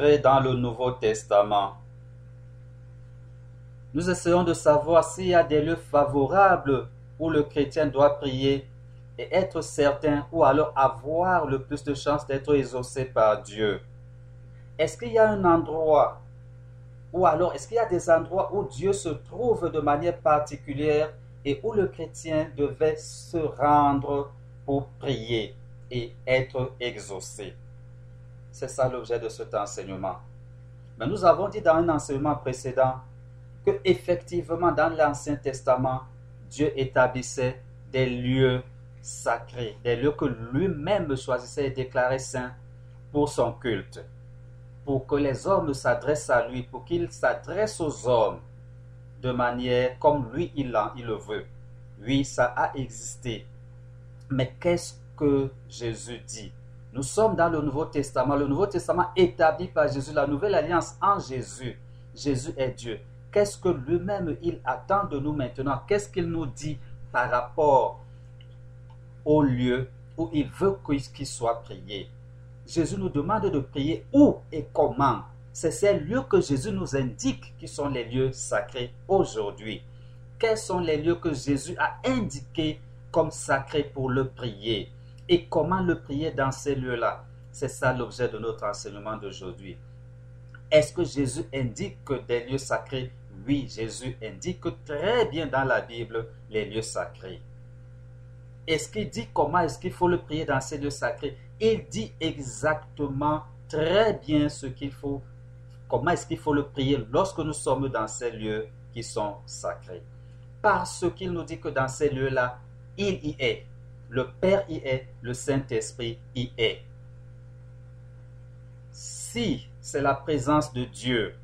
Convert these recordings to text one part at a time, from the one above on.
dans le Nouveau Testament. Nous essayons de savoir s'il y a des lieux favorables où le chrétien doit prier et être certain ou alors avoir le plus de chances d'être exaucé par Dieu. Est-ce qu'il y a un endroit ou alors est-ce qu'il y a des endroits où Dieu se trouve de manière particulière et où le chrétien devait se rendre pour prier et être exaucé? C'est ça l'objet de cet enseignement. Mais nous avons dit dans un enseignement précédent que effectivement dans l'Ancien Testament, Dieu établissait des lieux sacrés, des lieux que lui-même choisissait et déclarait saints pour son culte, pour que les hommes s'adressent à lui, pour qu'il s'adresse aux hommes de manière comme lui il, il le veut. Oui, ça a existé. Mais qu'est-ce que Jésus dit? Nous sommes dans le Nouveau Testament. Le Nouveau Testament établi par Jésus, la nouvelle alliance en Jésus. Jésus est Dieu. Qu'est-ce que lui-même il attend de nous maintenant? Qu'est-ce qu'il nous dit par rapport au lieu où il veut qu'il soit prié? Jésus nous demande de prier où et comment? C'est ces lieux que Jésus nous indique qui sont les lieux sacrés aujourd'hui. Quels sont les lieux que Jésus a indiqués comme sacrés pour le prier? Et comment le prier dans ces lieux-là? C'est ça l'objet de notre enseignement d'aujourd'hui. Est-ce que Jésus indique que des lieux sacrés? Oui, Jésus indique très bien dans la Bible les lieux sacrés. Est-ce qu'il dit comment est-ce qu'il faut le prier dans ces lieux sacrés? Il dit exactement très bien ce qu'il faut, comment est-ce qu'il faut le prier lorsque nous sommes dans ces lieux qui sont sacrés. Parce qu'il nous dit que dans ces lieux-là, il y est. Le Père y est, le Saint-Esprit y est. Si c'est la présence de Dieu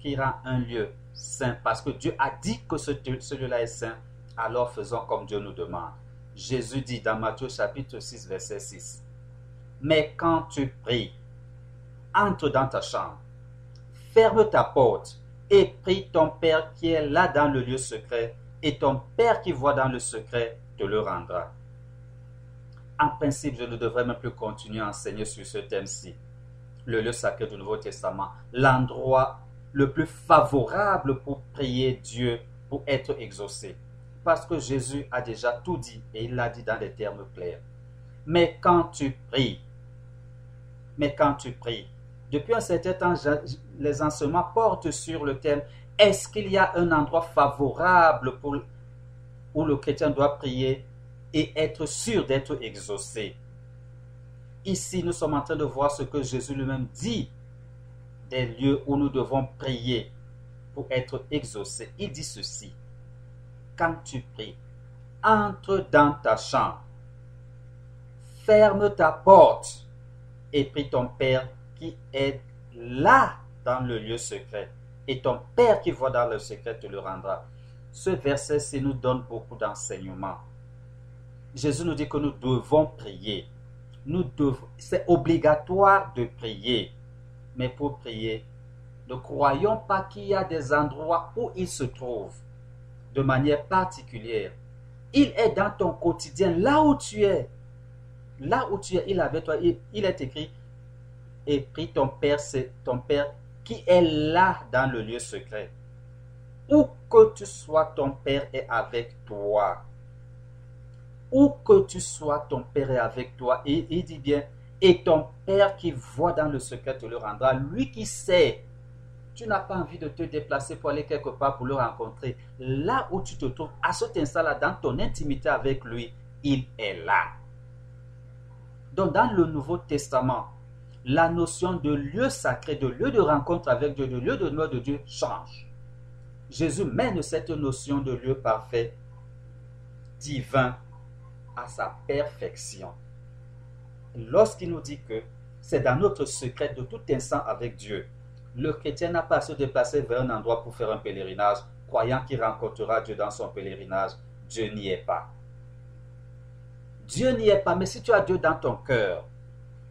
qui rend un lieu saint, parce que Dieu a dit que ce, celui-là est saint, alors faisons comme Dieu nous demande. Jésus dit dans Matthieu chapitre 6, verset 6, Mais quand tu pries, entre dans ta chambre, ferme ta porte et prie ton Père qui est là dans le lieu secret, et ton Père qui voit dans le secret te le rendra. En principe, je ne devrais même plus continuer à enseigner sur ce thème-ci. Le lieu sacré du Nouveau Testament, l'endroit le plus favorable pour prier Dieu, pour être exaucé. Parce que Jésus a déjà tout dit et il l'a dit dans des termes clairs. Mais quand tu pries, mais quand tu pries, depuis un certain temps, les enseignements portent sur le thème est-ce qu'il y a un endroit favorable pour, où le chrétien doit prier et être sûr d'être exaucé Ici, nous sommes en train de voir ce que Jésus lui-même dit des lieux où nous devons prier pour être exaucés. Il dit ceci. Quand tu pries, entre dans ta chambre, ferme ta porte et prie ton Père qui est là dans le lieu secret. Et ton Père qui voit dans le secret te le rendra. Ce verset-ci nous donne beaucoup d'enseignements. Jésus nous dit que nous devons prier. Nous devons, c'est obligatoire de prier. Mais pour prier, ne croyons pas qu'il y a des endroits où il se trouve de manière particulière. Il est dans ton quotidien, là où tu es. Là où tu es, il est avec toi. Il, est écrit, et prie ton Père, c'est ton Père qui est là dans le lieu secret. Où que tu sois, ton Père est avec toi. Où que tu sois, ton Père est avec toi. Et il dit bien, et ton Père qui voit dans le secret te le rendra. Lui qui sait. Tu n'as pas envie de te déplacer pour aller quelque part pour le rencontrer. Là où tu te trouves, à cet instant-là, dans ton intimité avec lui, il est là. Donc dans le Nouveau Testament, la notion de lieu sacré, de lieu de rencontre avec Dieu, de lieu de demeure de Dieu change. Jésus mène cette notion de lieu parfait, divin, sa perfection lorsqu'il nous dit que c'est dans notre secret de tout instant avec Dieu, le chrétien n'a pas à se déplacer vers un endroit pour faire un pèlerinage, croyant qu'il rencontrera Dieu dans son pèlerinage. Dieu n'y est pas. Dieu n'y est pas, mais si tu as Dieu dans ton cœur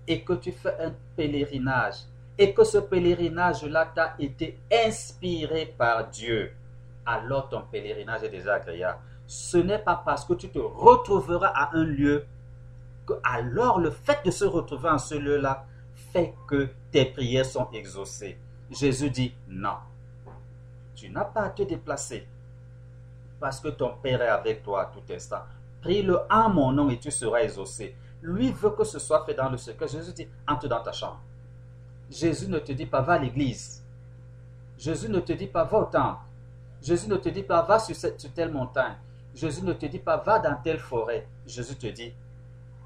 et que tu fais un pèlerinage et que ce pèlerinage-là t'a été inspiré par Dieu, alors ton pèlerinage est déjà agréable. Ce n'est pas parce que tu te retrouveras à un lieu alors le fait de se retrouver en ce lieu-là fait que tes prières sont exaucées. Jésus dit non. Tu n'as pas à te déplacer parce que ton Père est avec toi à tout instant. Prie-le en mon nom et tu seras exaucé. Lui veut que ce soit fait dans le secret. Jésus dit, entre dans ta chambre. Jésus ne te dit pas, va à l'église. Jésus ne te dit pas, va au temple. Jésus ne te dit pas, va sur, cette, telle montagne. Jésus ne te dit pas, va dans telle forêt. Jésus te dit,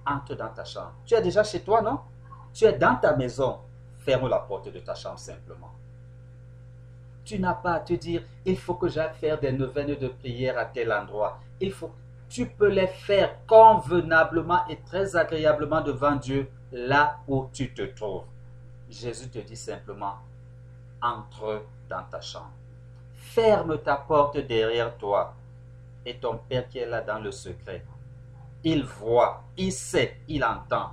entre dans ta chambre. Tu es déjà chez toi, non? Tu es dans ta maison. Ferme la porte de ta chambre simplement. Tu n'as pas à te dire, il faut que j'aille faire des neuvaines de prière à tel endroit. Il faut, tu peux les faire convenablement et très agréablement devant Dieu là où tu te trouves. Jésus te dit simplement, entre dans ta chambre. Ferme ta porte derrière toi et ton Père qui est là dans le secret. Il voit, il sait, il entend.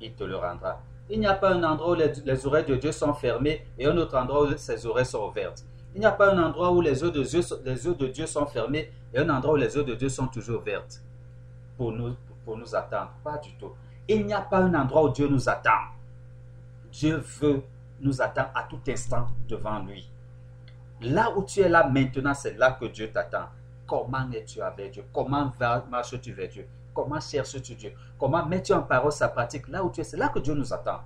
Il te le rendra. Il n'y a pas un endroit où les, oreilles de Dieu sont fermées et un autre endroit où ses oreilles sont ouvertes. Il n'y a pas un endroit où les yeux, de Dieu, sont fermés et un endroit où les yeux de Dieu sont toujours ouvertes pour nous, pour nous attendre. Pas du tout. Il n'y a pas un endroit où Dieu nous attend. Dieu veut nous attendre à tout instant devant lui. Là où tu es là maintenant, c'est là que Dieu t'attend. Comment es-tu avec Dieu? Comment marches-tu vers Dieu? Comment cherches-tu Dieu? Comment mets-tu en parole sa pratique là où tu es? C'est là que Dieu nous attend.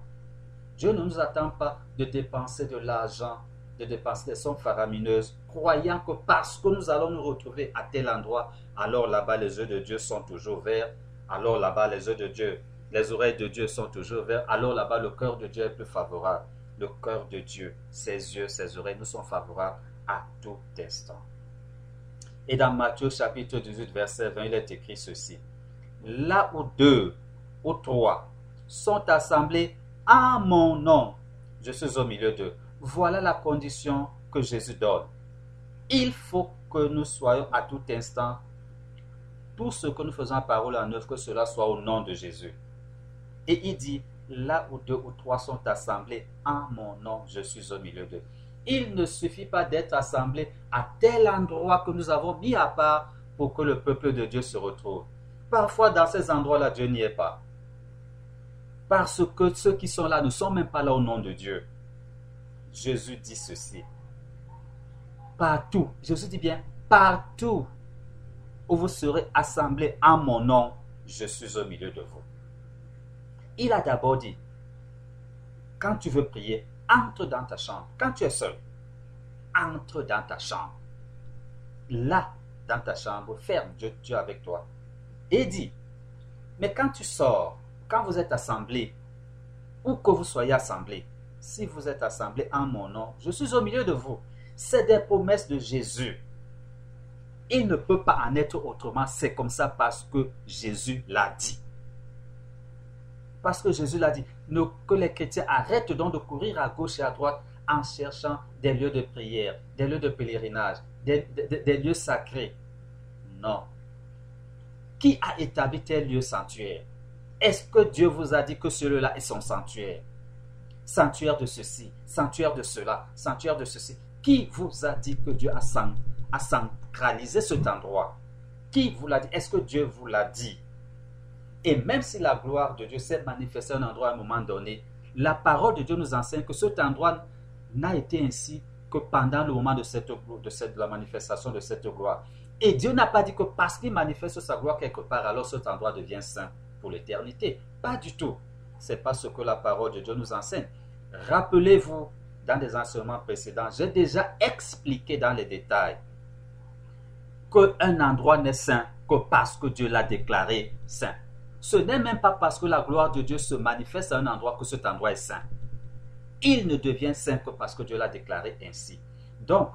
Dieu ne nous attend pas de dépenser de l'argent, de dépenser des sommes faramineuses, croyant que parce que nous allons nous retrouver à tel endroit, alors là-bas les yeux de Dieu sont toujours verts, alors là-bas les yeux de Dieu, les oreilles de Dieu sont toujours verts, alors là-bas le cœur de Dieu est plus favorable. Le cœur de Dieu, ses yeux, ses oreilles nous sont favorables à tout instant. Et dans Matthieu chapitre 18, verset 20, il est écrit ceci là où deux ou trois sont assemblés en mon nom, je suis au milieu d'eux. Voilà la condition que Jésus donne. Il faut que nous soyons à tout instant, tout ce que nous faisons parole en œuvre, que cela soit au nom de Jésus. Et il dit, là où deux ou trois sont assemblés en mon nom, je suis au milieu d'eux. Il ne suffit pas d'être assemblé à tel endroit que nous avons mis à part pour que le peuple de Dieu se retrouve. Parfois, dans ces endroits-là, Dieu n'y est pas. Parce que ceux qui sont là ne sont même pas là au nom de Dieu. Jésus dit ceci. Partout, Jésus dit bien, partout où vous serez assemblés en mon nom, je suis au milieu de vous. Il a d'abord dit, quand tu veux prier, entre dans ta chambre. Quand tu es seul, entre dans ta chambre. Là, dans ta chambre, ferme Dieu, avec toi et dit, mais quand tu sors, quand vous êtes assemblés, où que vous soyez assemblés, si vous êtes assemblés en mon nom, je suis au milieu de vous. C'est des promesses de Jésus. Il ne peut pas en être autrement. C'est comme ça parce que Jésus l'a dit. Parce que Jésus l'a dit. que les chrétiens arrêtent donc de courir à gauche et à droite en cherchant des lieux de prière, des lieux de pèlerinage, des lieux sacrés. Non. Qui a établi tel lieu sanctuaire? Est-ce que Dieu vous a dit que celui-là est son sanctuaire? Sanctuaire de ceci, sanctuaire de cela, sanctuaire de ceci. Qui vous a dit que Dieu a, a centralisé cet endroit? Qui vous l'a dit? Est-ce que Dieu vous l'a dit? Et même si la gloire de Dieu s'est manifestée à un endroit à un moment donné, la parole de Dieu nous enseigne que cet endroit n'a été ainsi que pendant le moment de, cette, de, la manifestation de cette gloire. Et Dieu n'a pas dit que parce qu'il manifeste sa gloire quelque part, alors cet endroit devient saint pour l'éternité. Pas du tout. C'est pas ce que la parole de Dieu nous enseigne. Rappelez-vous, dans des enseignements précédents, j'ai déjà expliqué dans les détails qu'un endroit n'est saint que parce que Dieu l'a déclaré saint. Ce n'est même pas parce que la gloire de Dieu se manifeste à un endroit que cet endroit est saint. Il ne devient saint que parce que Dieu l'a déclaré ainsi. Donc,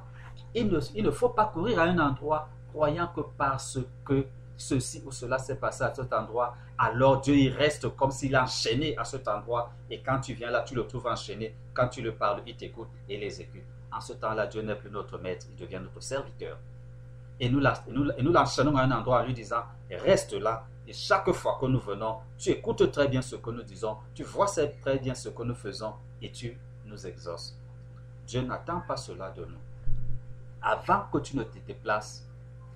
il ne, faut pas courir à un endroit croyant que parce que ceci ou cela s'est passé à cet endroit, alors Dieu il reste comme s'il enchaîné à cet endroit. Et quand tu viens là, tu le trouves enchaîné. Quand tu le parles, il t'écoute et il exécute. En ce temps-là, Dieu n'est plus notre maître, il devient notre serviteur. Et nous l'enchaînons à un endroit en lui disant, reste là. Et chaque fois que nous venons, tu écoutes très bien ce que nous disons, tu vois très bien ce que nous faisons et tu nous exauces. Dieu n'attend pas cela de nous. Avant que tu ne te déplaces,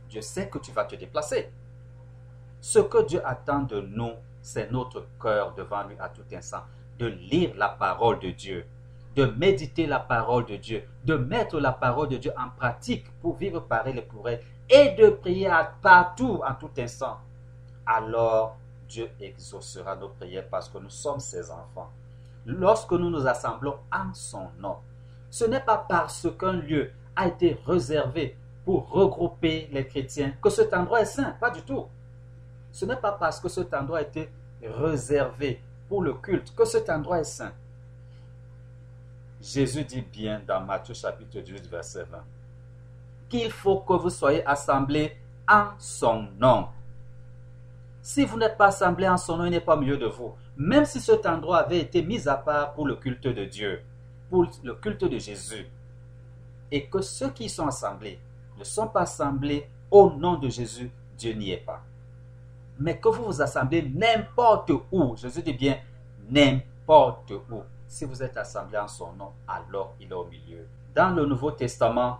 Dieu sait que tu vas te déplacer. Ce que Dieu attend de nous, c'est notre cœur devant lui à tout instant. de lire la parole de Dieu, de méditer la parole de Dieu, de mettre la parole de Dieu en pratique pour vivre par elle et pour elle, et de prier à partout, en tout instant, alors Dieu exaucera nos prières parce que nous sommes ses enfants. Lorsque nous nous assemblons en son nom, ce n'est pas parce qu'un lieu a été réservé pour regrouper les chrétiens que cet endroit est saint, pas du tout. Ce n'est pas parce que cet endroit a été réservé pour le culte que cet endroit est saint. Jésus dit bien dans Matthieu chapitre 18 verset 20 qu'il faut que vous soyez assemblés en son nom. Si vous n'êtes pas assemblés en son nom, il n'est pas mieux de vous. Même si cet endroit avait été mis à part pour le culte de Dieu, pour le culte de Jésus, et que ceux qui sont assemblés ne sont pas assemblés au nom de Jésus, Dieu n'y est pas. Mais que vous vous assemblez n'importe où, Jésus dit bien n'importe où. Si vous êtes assemblés en son nom, alors il est au milieu. Dans le Nouveau Testament,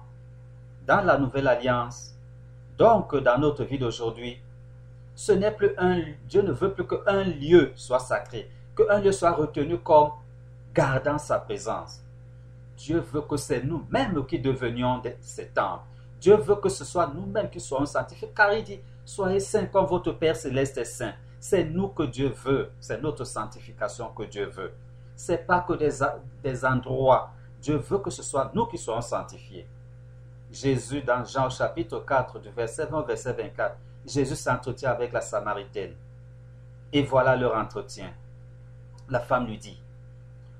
dans la Nouvelle Alliance, donc dans notre vie d'aujourd'hui, ce n'est plus un Dieu ne veut plus qu'un lieu soit sacré, qu'un lieu soit retenu comme gardant sa présence. Dieu veut que c'est nous-mêmes qui devenions ces temples. Dieu veut que ce soit nous-mêmes qui soyons sanctifiés, car il dit, soyez saints comme votre Père céleste est saint. C'est nous que Dieu veut, c'est notre sanctification que Dieu veut. C'est pas que des, des endroits. Dieu veut que ce soit nous qui soyons sanctifiés. Jésus, dans Jean chapitre 4, du verset 20 au verset 24, Jésus s'entretient avec la Samaritaine. Et voilà leur entretien. La femme lui dit,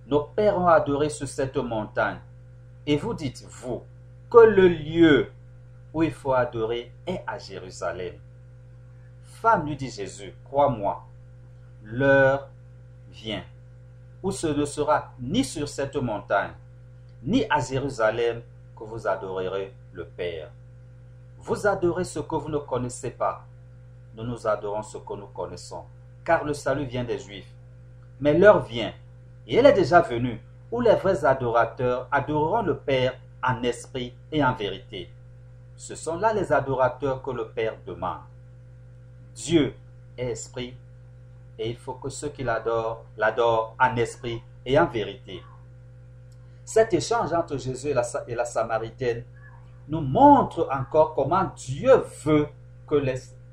Nos pères ont adoré sur cette montagne. Et vous dites, vous, que le lieu où il faut adorer est à Jérusalem. Femme, lui dit Jésus, crois-moi, l'heure vient où ce ne sera ni sur cette montagne, ni à Jérusalem que vous adorerez le Père. Vous adorez ce que vous ne connaissez pas. Nous nous adorons ce que nous connaissons, car le salut vient des Juifs. Mais l'heure vient, et elle est déjà venue, où les vrais adorateurs adoreront le Père en esprit et en vérité. Ce sont là les adorateurs que le Père demande. Dieu est esprit, et il faut que ceux qui l'adorent l'adorent en esprit et en vérité. Cet échange entre Jésus et la, Samaritaine nous montre encore comment Dieu veut que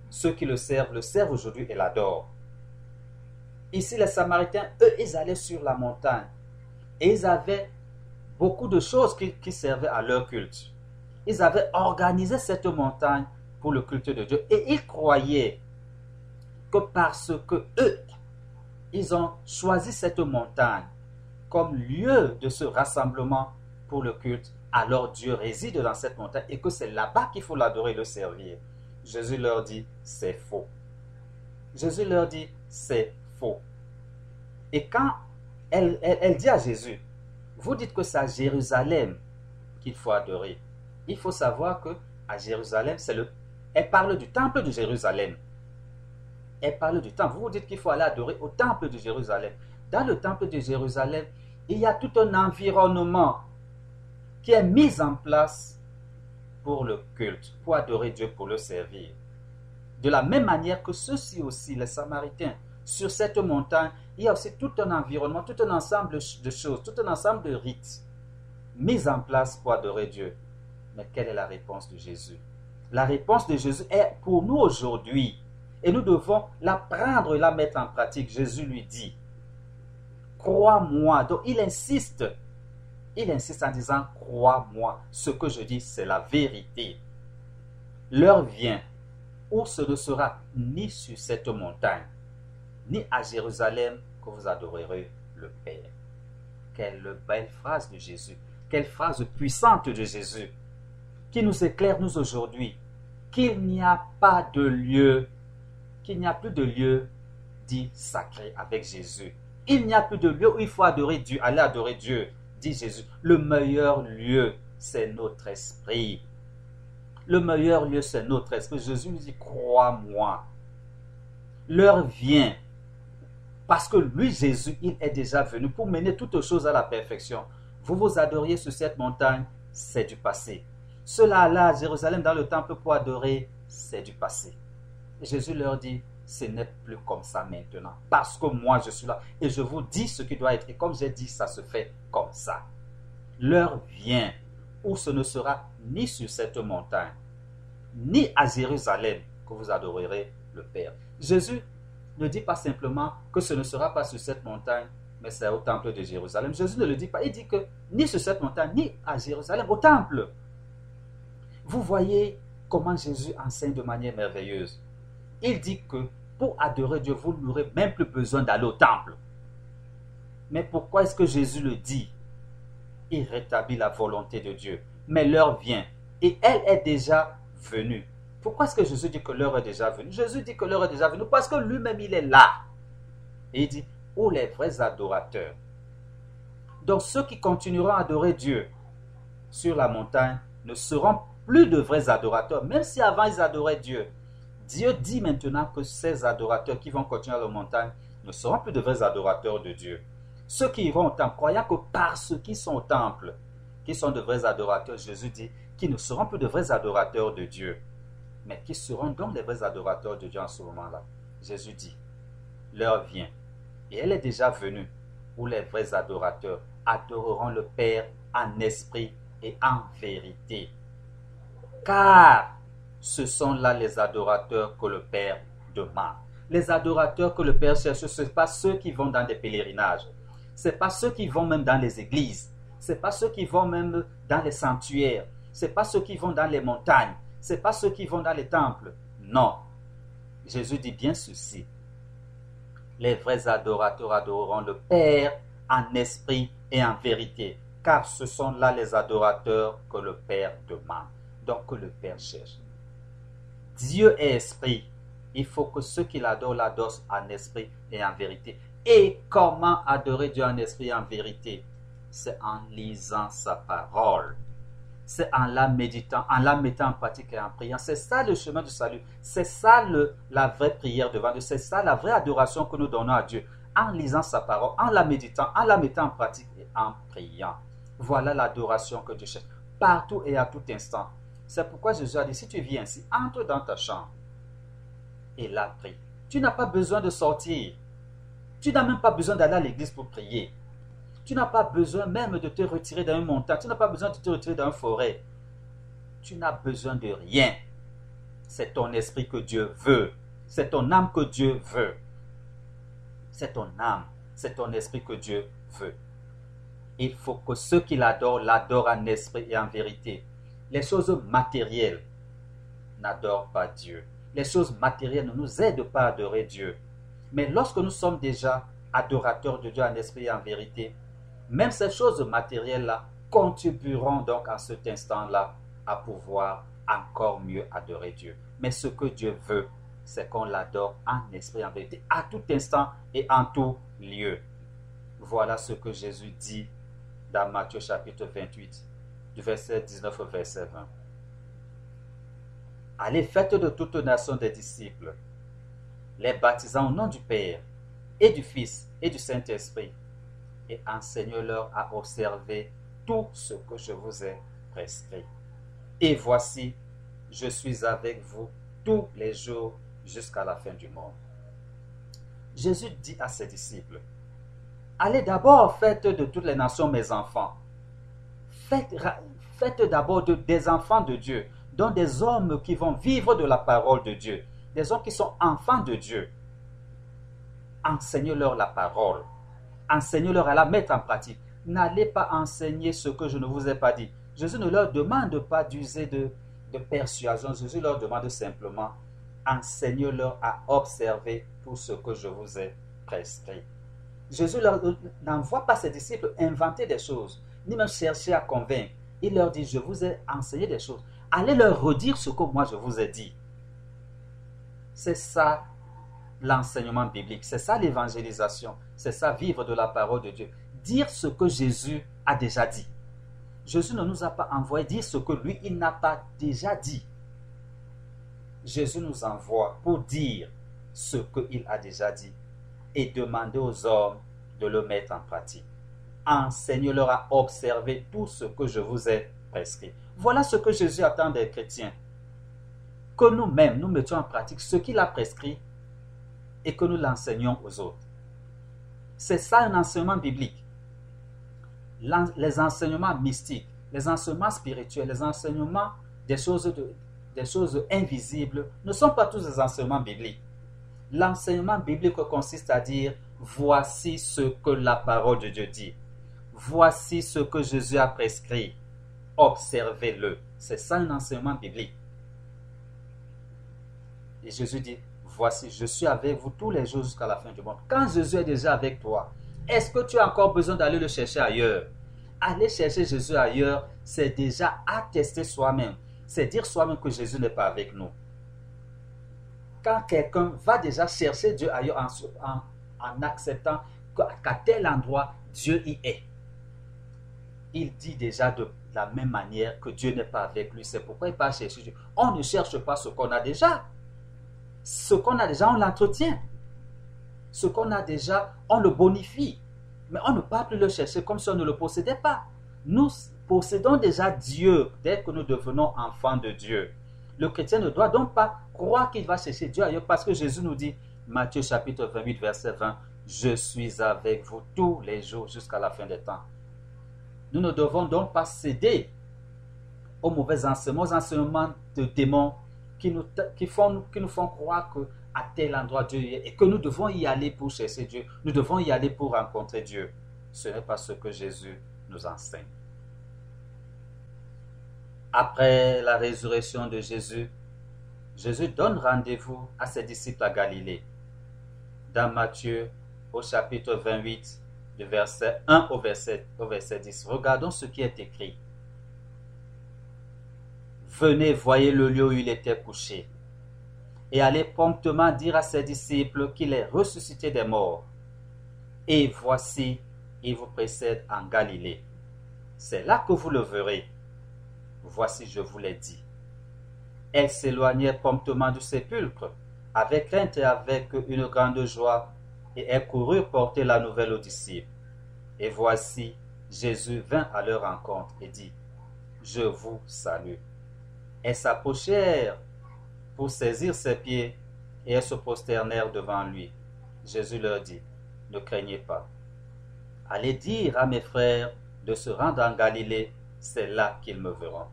ceux qui le servent le servent aujourd'hui et l'adorent. Ici, les Samaritains, eux, ils allaient sur la montagne et ils avaient beaucoup de choses qui, servaient à leur culte. Ils avaient organisé cette montagne pour le culte de Dieu et ils croyaient que parce que eux, ils ont choisi cette montagne comme lieu de ce rassemblement pour le culte, alors Dieu réside dans cette montagne et que c'est là-bas qu'il faut l'adorer et le servir. Jésus leur dit, c'est faux. Jésus leur dit, c'est faux. Et quand elle, dit à Jésus, vous dites que c'est à Jérusalem qu'il faut adorer. Il faut savoir que à Jérusalem, c'est le. Elle parle du temple de Jérusalem. Elle parle du temple. Vous vous dites qu'il faut aller adorer au temple de Jérusalem. Dans le temple de Jérusalem, il y a tout un environnement qui est mise en place pour le culte, pour adorer Dieu, pour le servir. De la même manière que ceux-ci aussi, les Samaritains, sur cette montagne, il y a aussi tout un environnement, tout un ensemble de choses, tout un ensemble de rites mis en place pour adorer Dieu. Mais quelle est la réponse de Jésus? La réponse de Jésus est pour nous aujourd'hui. Et nous devons la prendre et la mettre en pratique. Jésus lui dit, crois-moi. Donc il insiste il insiste en disant, crois-moi, ce que je dis, c'est la vérité. L'heure vient où ce ne sera ni sur cette montagne, ni à Jérusalem que vous adorerez le Père. Quelle belle phrase de Jésus, quelle phrase puissante de Jésus, qui nous éclaire, nous, aujourd'hui, qu'il n'y a pas de lieu, qu'il n'y a plus de lieu dit sacré avec Jésus. Il n'y a plus de lieu où il faut adorer Dieu, aller adorer Dieu dit Jésus, le meilleur lieu, c'est notre esprit. Le meilleur lieu, c'est notre esprit. Jésus dit, crois-moi. L'heure vient. Parce que lui, Jésus, il est déjà venu pour mener toutes choses à la perfection. Vous vous adoriez sur cette montagne, c'est du passé. Cela là, Jérusalem, dans le temple pour adorer, c'est du passé. Jésus leur dit, ce n'est plus comme ça maintenant. Parce que moi, je suis là et je vous dis ce qui doit être. Et comme j'ai dit, ça se fait comme ça. L'heure vient où ce ne sera ni sur cette montagne, ni à Jérusalem que vous adorerez le Père. Jésus ne dit pas simplement que ce ne sera pas sur cette montagne, mais c'est au temple de Jérusalem. Jésus ne le dit pas. Il dit que ni sur cette montagne, ni à Jérusalem, au temple. Vous voyez comment Jésus enseigne de manière merveilleuse. Il dit que pour adorer Dieu, vous n'aurez même plus besoin d'aller au temple. Mais pourquoi est-ce que Jésus le dit? Il rétablit la volonté de Dieu. Mais l'heure vient et elle est déjà venue. Pourquoi est-ce que Jésus dit que l'heure est déjà venue? Jésus dit que l'heure est déjà venue parce que lui-même il est là. Et il dit, où les vrais adorateurs Donc ceux qui continueront à adorer Dieu sur la montagne ne seront plus de vrais adorateurs, même si avant ils adoraient Dieu. Dieu dit maintenant que ces adorateurs qui vont continuer à la montagne ne seront plus de vrais adorateurs de Dieu. Ceux qui iront au temple, croyant que parce qu'ils sont au temple, qui sont de vrais adorateurs, Jésus dit qu'ils ne seront plus de vrais adorateurs de Dieu. Mais qui seront donc les vrais adorateurs de Dieu en ce moment-là? Jésus dit, l'heure vient, et elle est déjà venue, où les vrais adorateurs adoreront le Père en esprit et en vérité. Car ce sont là les adorateurs que le Père demande. Les adorateurs que le Père cherche, ce ne sont pas ceux qui vont dans des pèlerinages. Ce n'est pas ceux qui vont même dans les églises. Ce n'est pas ceux qui vont même dans les sanctuaires. Ce n'est pas ceux qui vont dans les montagnes. Ce n'est pas ceux qui vont dans les temples. Non. Jésus dit bien ceci. Les vrais adorateurs adoreront le Père en esprit et en vérité, car ce sont là les adorateurs que le Père demande, donc que le Père cherche. Dieu est esprit. Il faut que ceux qui l'adorent l'adorent en esprit et en vérité. Et comment adorer Dieu en esprit et en vérité? C'est en lisant sa parole. C'est en la méditant, en la mettant en pratique et en priant. C'est ça le chemin du salut. C'est ça la vraie prière devant Dieu. C'est ça la vraie adoration que nous donnons à Dieu. En lisant sa parole, en la méditant, en la mettant en pratique et en priant. Voilà l'adoration que Dieu cherche. Partout et à tout instant. C'est pourquoi Jésus a dit, si tu viens ici, entre dans ta chambre et la prie. Tu n'as pas besoin de sortir. Tu n'as même pas besoin d'aller à l'église pour prier. Tu n'as pas besoin même de te retirer dans une montagne. Tu n'as pas besoin de te retirer dans une forêt. Tu n'as besoin de rien. C'est ton esprit que Dieu veut. C'est ton âme que Dieu veut. C'est ton âme. C'est ton esprit que Dieu veut. Il faut que ceux qui l'adorent l'adorent en esprit et en vérité. Les choses matérielles n'adorent pas Dieu. Les choses matérielles ne nous aident pas à adorer Dieu. Mais lorsque nous sommes déjà adorateurs de Dieu en esprit et en vérité, même ces choses matérielles-là contribueront donc à cet instant-là à pouvoir encore mieux adorer Dieu. Mais ce que Dieu veut, c'est qu'on l'adore en esprit et en vérité, à tout instant et en tout lieu. Voilà ce que Jésus dit dans Matthieu chapitre 28 du verset 19 au verset 20. Allez, faites de toute nation des disciples, les baptisant au nom du Père et du Fils et du Saint-Esprit, et enseignez-leur à observer tout ce que je vous ai prescrit. Et voici, je suis avec vous tous les jours jusqu'à la fin du monde. Jésus dit à ses disciples, Allez d'abord, faites de toutes les nations mes enfants, faites, d'abord des enfants de Dieu, dont des hommes qui vont vivre de la parole de Dieu, des hommes qui sont enfants de Dieu. Enseignez-leur la parole. Enseignez-leur à la mettre en pratique. N'allez pas enseigner ce que je ne vous ai pas dit. Jésus ne leur demande pas d'user de, de persuasion. Jésus leur demande simplement, enseignez-leur à observer tout ce que je vous ai prescrit. Jésus n'envoie pas ses disciples inventer des choses ni même chercher à convaincre. Il leur dit, je vous ai enseigné des choses. Allez leur redire ce que moi je vous ai dit. C'est ça l'enseignement biblique, c'est ça l'évangélisation, c'est ça vivre de la parole de Dieu. Dire ce que Jésus a déjà dit. Jésus ne nous a pas envoyé dire ce que lui, il n'a pas déjà dit. Jésus nous envoie pour dire ce qu'il a déjà dit et demander aux hommes de le mettre en pratique enseigne-leur à observer tout ce que je vous ai prescrit. Voilà ce que Jésus attend des chrétiens. Que nous-mêmes, nous mettions en pratique ce qu'il a prescrit et que nous l'enseignons aux autres. C'est ça un enseignement biblique. Les enseignements mystiques, les enseignements spirituels, les enseignements des choses, des choses invisibles ne sont pas tous des enseignements bibliques. L'enseignement biblique consiste à dire voici ce que la parole de Dieu dit. Voici ce que Jésus a prescrit. Observez-le. C'est ça un enseignement biblique. Et Jésus dit, voici, je suis avec vous tous les jours jusqu'à la fin du monde. Quand Jésus est déjà avec toi, est-ce que tu as encore besoin d'aller le chercher ailleurs? Aller chercher Jésus ailleurs, c'est déjà attester soi-même. C'est dire soi-même que Jésus n'est pas avec nous. Quand quelqu'un va déjà chercher Dieu ailleurs en, en acceptant qu'à tel endroit, Dieu y est, il dit déjà de la même manière que Dieu n'est pas avec lui. C'est pourquoi il va chercher Dieu. On ne cherche pas ce qu'on a déjà. Ce qu'on a déjà, on l'entretient. Ce qu'on a déjà, on le bonifie. Mais on ne peut plus le chercher comme si on ne le possédait pas. Nous possédons déjà Dieu dès que nous devenons enfants de Dieu. Le chrétien ne doit donc pas croire qu'il va chercher Dieu ailleurs parce que Jésus nous dit, Matthieu chapitre 28, verset 20, Je suis avec vous tous les jours jusqu'à la fin des temps. Nous ne devons donc pas céder aux mauvais enseignements, aux enseignements de démons qui nous, font croire que à tel endroit Dieu est et que nous devons y aller pour chercher Dieu. Nous devons y aller pour rencontrer Dieu. Ce n'est pas ce que Jésus nous enseigne. Après la résurrection de Jésus, Jésus donne rendez-vous à ses disciples à Galilée. Dans Matthieu, au chapitre 28, du verset 1 au verset, au verset 10, regardons ce qui est écrit. Venez, voyez le lieu où il était couché, et allez promptement dire à ses disciples qu'il est ressuscité des morts. Et voici, il vous précède en Galilée. C'est là que vous le verrez. Voici, je vous l'ai dit. Elle s'éloignait promptement du sépulcre, avec crainte et avec une grande joie, et elle courut porter la nouvelle aux disciples. Et voici, Jésus vint à leur rencontre et dit, Je vous salue. Elles s'approchèrent pour saisir ses pieds et elles se prosternèrent devant lui. Jésus leur dit, Ne craignez pas. Allez dire à mes frères de se rendre en Galilée, c'est là qu'ils me verront.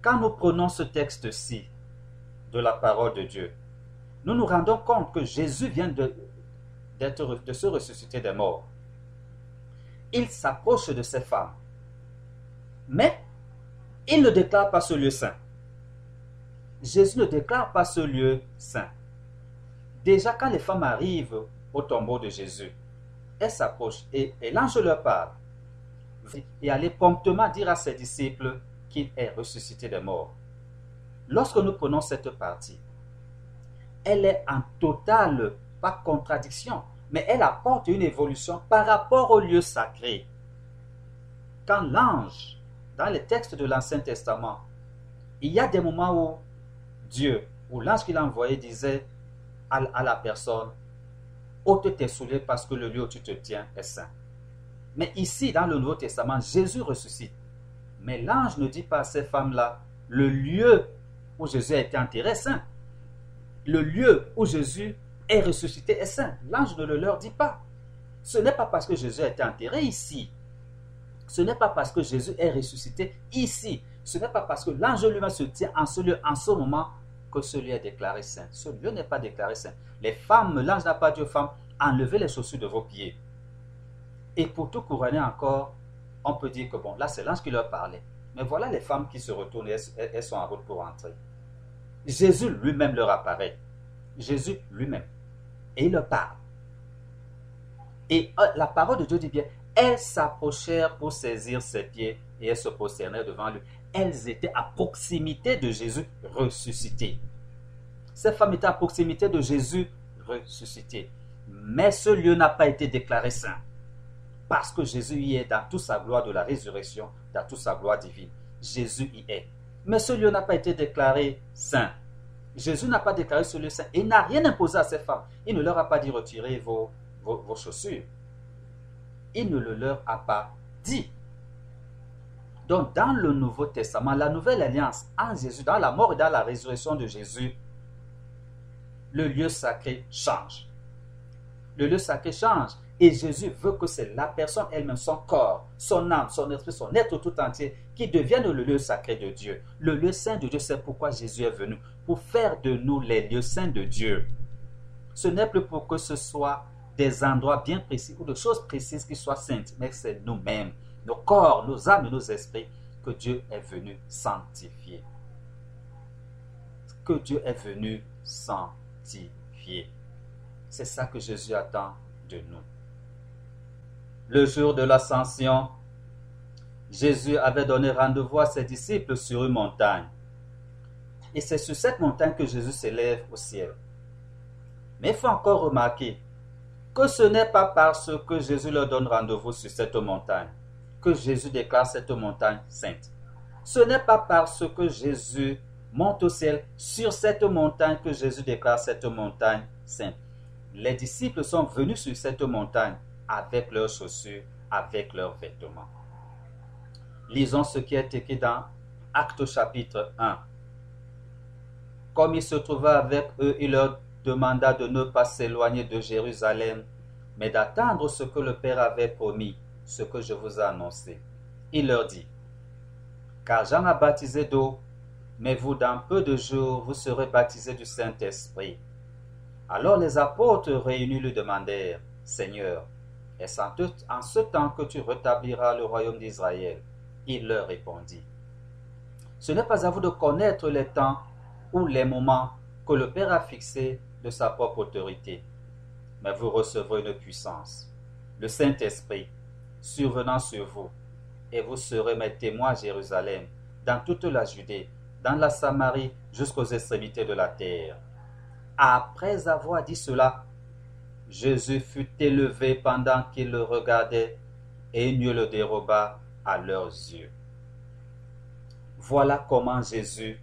Quand nous prenons ce texte-ci de la parole de Dieu, nous nous rendons compte que Jésus vient de, se ressusciter des morts. Il s'approche de ces femmes. Mais il ne déclare pas ce lieu saint. Jésus ne déclare pas ce lieu saint. Déjà, quand les femmes arrivent au tombeau de Jésus, elles s'approchent et, l'ange leur parle. Et allait promptement dire à ses disciples qu'il est ressuscité des morts. Lorsque nous prenons cette partie, elle est en totale, pas contradiction, mais elle apporte une évolution par rapport au lieu sacré. Quand l'ange dans les textes de l'Ancien Testament, il y a des moments où Dieu, ou l'ange qu'il a envoyé, disait à, la personne, ôte tes souliers parce que le lieu où tu te tiens est saint. Mais ici, dans le Nouveau Testament, Jésus ressuscite. Mais l'ange ne dit pas à ces femmes-là, le lieu où Jésus a été enterré est saint. Le lieu où Jésus est ressuscité est saint. L'ange ne le leur dit pas. Ce n'est pas parce que Jésus a été enterré ici ce n'est pas parce que Jésus est ressuscité ici. Ce n'est pas parce que l'ange lui-même se tient en ce lieu, en ce moment, que ce lieu est déclaré saint. Ce lieu n'est pas déclaré saint. Les femmes, l'ange n'a pas dit aux femmes, enlevez les chaussures de vos pieds. Et pour tout couronner encore, on peut dire que bon, là c'est l'ange qui leur parlait. Mais voilà les femmes qui se retournent, elles, elles sont en route pour entrer. Jésus lui-même leur apparaît. Jésus lui-même. Et leur parle. Et euh, la parole de Dieu dit bien, elles s'approchèrent pour saisir ses pieds et elles se prosternèrent devant lui. Elles étaient à proximité de Jésus ressuscité. Ces femmes étaient à proximité de Jésus ressuscité. Mais ce lieu n'a pas été déclaré saint. Parce que Jésus y est dans toute sa gloire de la résurrection, dans toute sa gloire divine. Jésus y est. Mais ce lieu n'a pas été déclaré saint. Jésus n'a pas déclaré ce lieu saint. Il n'a rien imposé à ces femmes. Il ne leur a pas dit retirez vos, vos chaussures il ne le leur a pas dit. Donc, dans le Nouveau Testament, la nouvelle alliance en Jésus, dans la mort et dans la résurrection de Jésus, le lieu sacré change. Le lieu sacré change. Et Jésus veut que c'est la personne elle-même, son corps, son âme, son esprit, son être tout entier qui devienne le lieu sacré de Dieu. Le lieu saint de Dieu, c'est pourquoi Jésus est venu, pour faire de nous les lieux saints de Dieu. Ce n'est plus pour que ce soit des endroits bien précis ou de choses précises qui soient saintes, mais c'est nous-mêmes, nos corps, nos âmes et nos esprits que Dieu est venu sanctifier. Que Dieu est venu sanctifier. C'est ça que Jésus attend de nous. Le jour de l'ascension, Jésus avait donné rendez-vous à ses disciples sur une montagne. Et c'est sur cette montagne que Jésus s'élève au ciel. Mais il faut encore remarquer que ce n'est pas parce que Jésus leur donne rendez-vous sur cette montagne que Jésus déclare cette montagne sainte. Ce n'est pas parce que Jésus monte au ciel sur cette montagne que Jésus déclare cette montagne sainte. Les disciples sont venus sur cette montagne avec leurs chaussures, avec leurs vêtements. Lisons ce qui est écrit dans Actes chapitre 1. Comme il se trouva avec eux, il leur demanda de ne pas s'éloigner de Jérusalem, mais d'attendre ce que le Père avait promis, ce que je vous ai annoncé. Il leur dit, Car Jean a baptisé d'eau, mais vous, dans peu de jours, vous serez baptisés du Saint-Esprit. Alors les apôtres réunis lui demandèrent, Seigneur, est-ce en ce temps que tu rétabliras le royaume d'Israël? Il leur répondit, Ce n'est pas à vous de connaître les temps ou les moments que le Père a fixés de sa propre autorité. Mais vous recevrez une puissance, le Saint-Esprit, survenant sur vous, et vous serez mes témoins à Jérusalem, dans toute la Judée, dans la Samarie, jusqu'aux extrémités de la terre. Après avoir dit cela, Jésus fut élevé pendant qu'ils le regardaient, et il le déroba à leurs yeux. Voilà comment Jésus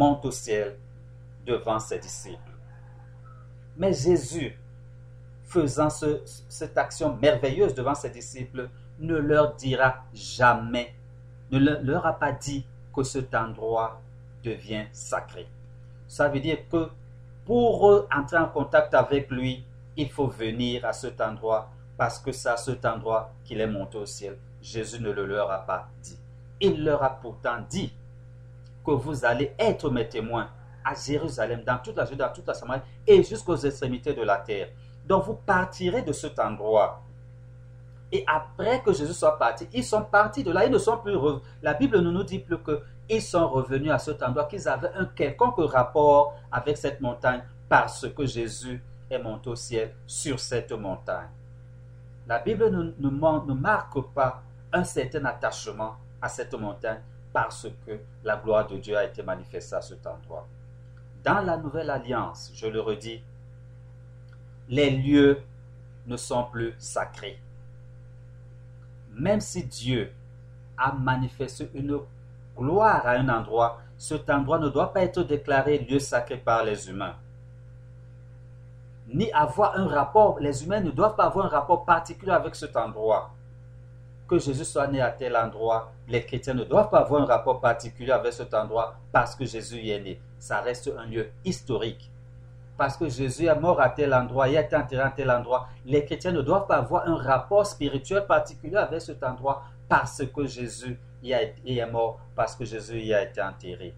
monte au ciel devant ses disciples. Mais Jésus, faisant cette action merveilleuse devant ses disciples, ne leur dira jamais, ne leur a pas dit que cet endroit devient sacré. Ça veut dire que pour entrer en contact avec lui, il faut venir à cet endroit parce que c'est à cet endroit qu'il est monté au ciel. Jésus ne le leur a pas dit. Il leur a pourtant dit que vous allez être mes témoins à Jérusalem, dans toute la Judée, dans toute la Samarie et jusqu'aux extrémités de la terre. Donc vous partirez de cet endroit. Et après que Jésus soit parti, ils sont partis de là, ils sont plus. La Bible ne nous dit plus qu'ils sont revenus à cet endroit, qu'ils avaient un quelconque rapport avec cette montagne parce que Jésus est monté au ciel sur cette montagne. La Bible ne marque pas un certain attachement à cette montagne parce que la gloire de Dieu a été manifestée à cet endroit. Dans la nouvelle alliance, je le redis, les lieux ne sont plus sacrés. Même si Dieu a manifesté une gloire à un endroit, cet endroit ne doit pas être déclaré lieu sacré par les humains. Ni avoir un rapport, les humains ne doivent pas avoir un rapport particulier avec cet endroit que Jésus soit né à tel endroit, les chrétiens ne doivent pas avoir un rapport particulier avec cet endroit parce que Jésus y est né. Ça reste un lieu historique. Parce que Jésus est mort à tel endroit, il est enterré à tel endroit, les chrétiens ne doivent pas avoir un rapport spirituel particulier avec cet endroit parce que Jésus y, est mort, parce que Jésus y a été enterré.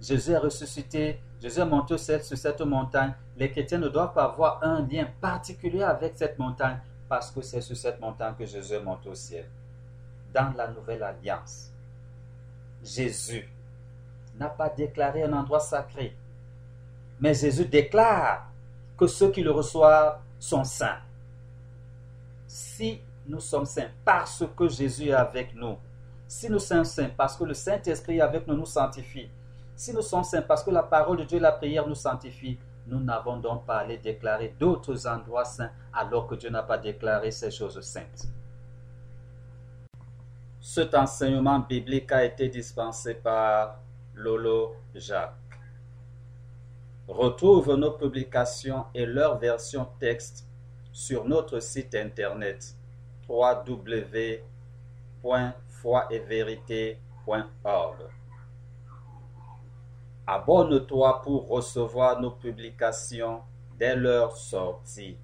Jésus est ressuscité, Jésus est monté sur cette montagne. Les chrétiens ne doivent pas avoir un lien particulier avec cette montagne parce que c'est sur cette montagne que Jésus est monté au ciel. Dans la nouvelle alliance, Jésus n'a pas déclaré un endroit sacré, mais Jésus déclare que ceux qui le reçoivent sont saints. Si nous sommes saints parce que Jésus est avec nous, si nous sommes saints parce que le Saint-Esprit est avec nous, nous sanctifie, si nous sommes saints parce que la parole de Dieu, la prière nous sanctifie, nous n'avons donc pas à déclarer d'autres endroits saints alors que Dieu n'a pas déclaré ces choses saintes. Cet enseignement biblique a été dispensé par Lolo Jacques. Retrouve nos publications et leur version texte sur notre site internet www.foietverité.org. Abonne-toi pour recevoir nos publications dès leur sortie.